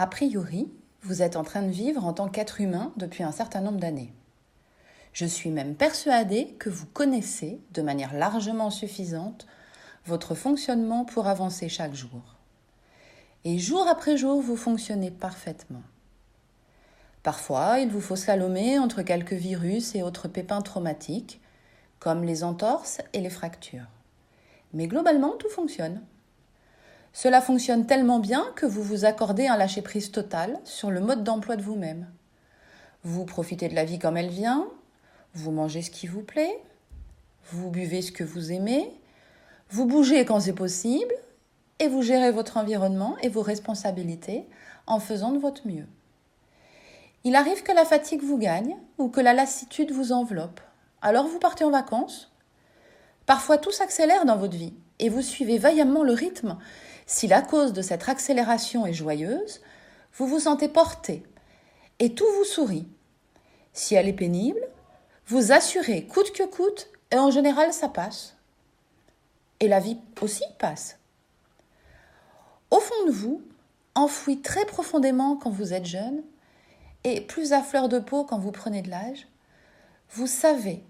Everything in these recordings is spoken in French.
A priori, vous êtes en train de vivre en tant qu'être humain depuis un certain nombre d'années. Je suis même persuadée que vous connaissez, de manière largement suffisante, votre fonctionnement pour avancer chaque jour. Et jour après jour, vous fonctionnez parfaitement. Parfois, il vous faut slalomer entre quelques virus et autres pépins traumatiques, comme les entorses et les fractures. Mais globalement, tout fonctionne. Cela fonctionne tellement bien que vous vous accordez un lâcher-prise total sur le mode d'emploi de vous-même. Vous profitez de la vie comme elle vient, vous mangez ce qui vous plaît, vous buvez ce que vous aimez, vous bougez quand c'est possible, et vous gérez votre environnement et vos responsabilités en faisant de votre mieux. Il arrive que la fatigue vous gagne ou que la lassitude vous enveloppe. Alors vous partez en vacances. Parfois tout s'accélère dans votre vie et vous suivez vaillamment le rythme. Si la cause de cette accélération est joyeuse, vous vous sentez porté et tout vous sourit. Si elle est pénible, vous assurez coûte que coûte et en général ça passe. Et la vie aussi passe. Au fond de vous, enfoui très profondément quand vous êtes jeune, et plus à fleur de peau quand vous prenez de l'âge, vous savez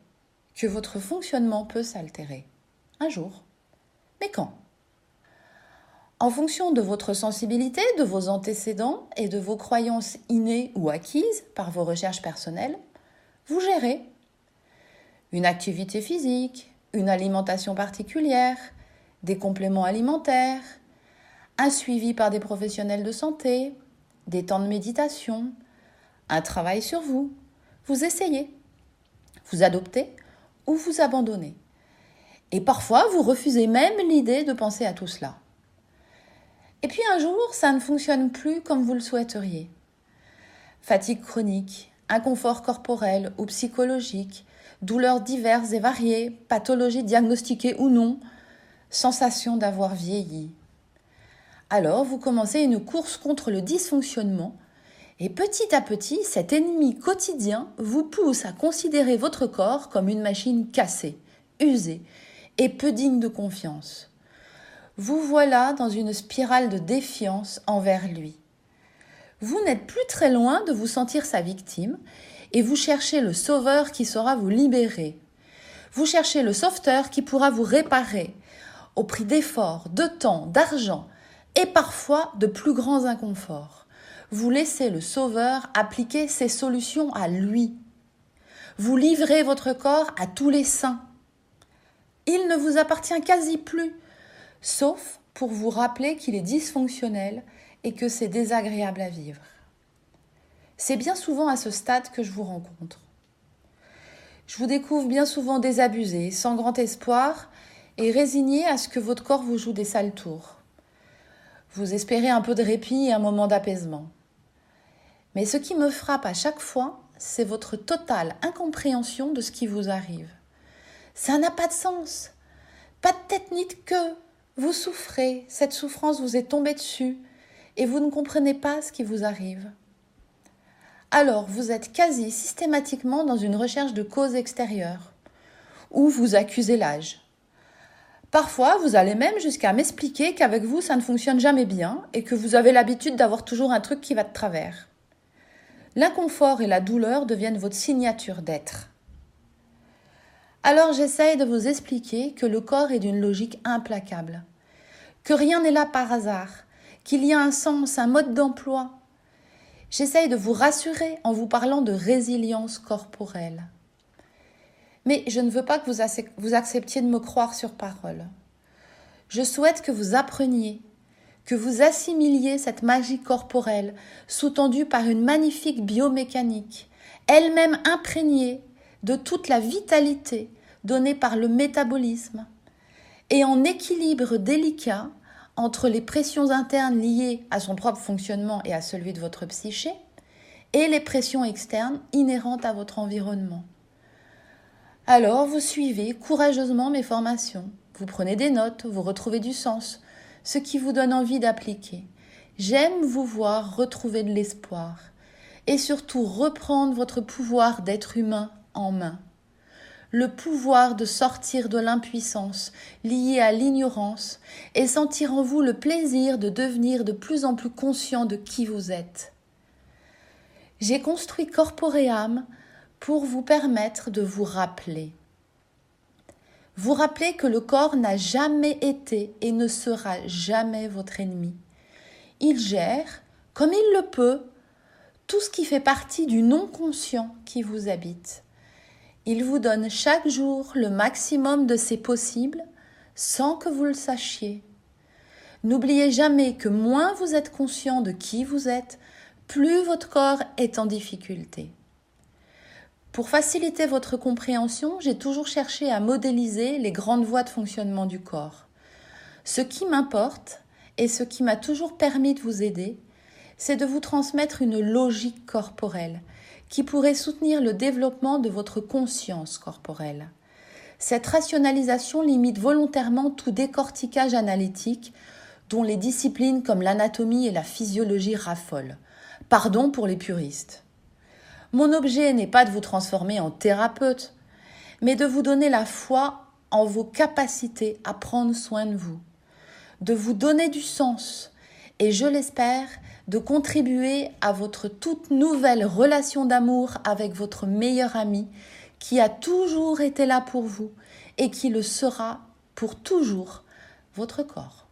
que votre fonctionnement peut s'altérer. Un jour. Mais quand? En fonction de votre sensibilité, de vos antécédents et de vos croyances innées ou acquises par vos recherches personnelles, vous gérez une activité physique, une alimentation particulière, des compléments alimentaires, un suivi par des professionnels de santé, des temps de méditation, un travail sur vous. Vous essayez, vous adoptez ou vous abandonnez. Et parfois, vous refusez même l'idée de penser à tout cela. Et puis un jour, ça ne fonctionne plus comme vous le souhaiteriez. Fatigue chronique, inconfort corporel ou psychologique, douleurs diverses et variées, pathologies diagnostiquées ou non, sensation d'avoir vieilli. Alors vous commencez une course contre le dysfonctionnement et petit à petit, cet ennemi quotidien vous pousse à considérer votre corps comme une machine cassée, usée et peu digne de confiance. Vous voilà dans une spirale de défiance envers lui. Vous n'êtes plus très loin de vous sentir sa victime et vous cherchez le sauveur qui saura vous libérer. Vous cherchez le sauveteur qui pourra vous réparer au prix d'efforts, de temps, d'argent et parfois de plus grands inconforts. Vous laissez le Sauveur appliquer ses solutions à lui. Vous livrez votre corps à tous les saints. Il ne vous appartient quasi plus, sauf pour vous rappeler qu'il est dysfonctionnel et que c'est désagréable à vivre. C'est bien souvent à ce stade que je vous rencontre. Je vous découvre bien souvent désabusé, sans grand espoir, et résigné à ce que votre corps vous joue des sales tours. Vous espérez un peu de répit et un moment d'apaisement. Mais ce qui me frappe à chaque fois, c'est votre totale incompréhension de ce qui vous arrive. Ça n'a pas de sens. Pas de tête ni de queue. Vous souffrez, cette souffrance vous est tombée dessus, et vous ne comprenez pas ce qui vous arrive alors vous êtes quasi systématiquement dans une recherche de cause extérieure, ou vous accusez l'âge. Parfois, vous allez même jusqu'à m'expliquer qu'avec vous, ça ne fonctionne jamais bien et que vous avez l'habitude d'avoir toujours un truc qui va de travers. L'inconfort et la douleur deviennent votre signature d'être. Alors j'essaye de vous expliquer que le corps est d'une logique implacable, que rien n'est là par hasard, qu'il y a un sens, un mode d'emploi, J'essaye de vous rassurer en vous parlant de résilience corporelle. Mais je ne veux pas que vous acceptiez de me croire sur parole. Je souhaite que vous appreniez, que vous assimiliez cette magie corporelle sous-tendue par une magnifique biomécanique, elle-même imprégnée de toute la vitalité donnée par le métabolisme, et en équilibre délicat entre les pressions internes liées à son propre fonctionnement et à celui de votre psyché, et les pressions externes inhérentes à votre environnement. Alors vous suivez courageusement mes formations, vous prenez des notes, vous retrouvez du sens, ce qui vous donne envie d'appliquer. J'aime vous voir retrouver de l'espoir et surtout reprendre votre pouvoir d'être humain en main. Le pouvoir de sortir de l'impuissance liée à l'ignorance et sentir en vous le plaisir de devenir de plus en plus conscient de qui vous êtes. J'ai construit Corpoream pour vous permettre de vous rappeler. Vous rappeler que le corps n'a jamais été et ne sera jamais votre ennemi. Il gère, comme il le peut, tout ce qui fait partie du non-conscient qui vous habite. Il vous donne chaque jour le maximum de ses possibles sans que vous le sachiez. N'oubliez jamais que moins vous êtes conscient de qui vous êtes, plus votre corps est en difficulté. Pour faciliter votre compréhension, j'ai toujours cherché à modéliser les grandes voies de fonctionnement du corps. Ce qui m'importe et ce qui m'a toujours permis de vous aider, c'est de vous transmettre une logique corporelle qui pourrait soutenir le développement de votre conscience corporelle. Cette rationalisation limite volontairement tout décortiquage analytique dont les disciplines comme l'anatomie et la physiologie raffolent. Pardon pour les puristes. Mon objet n'est pas de vous transformer en thérapeute, mais de vous donner la foi en vos capacités à prendre soin de vous, de vous donner du sens et, je l'espère, de contribuer à votre toute nouvelle relation d'amour avec votre meilleur ami qui a toujours été là pour vous et qui le sera pour toujours, votre corps.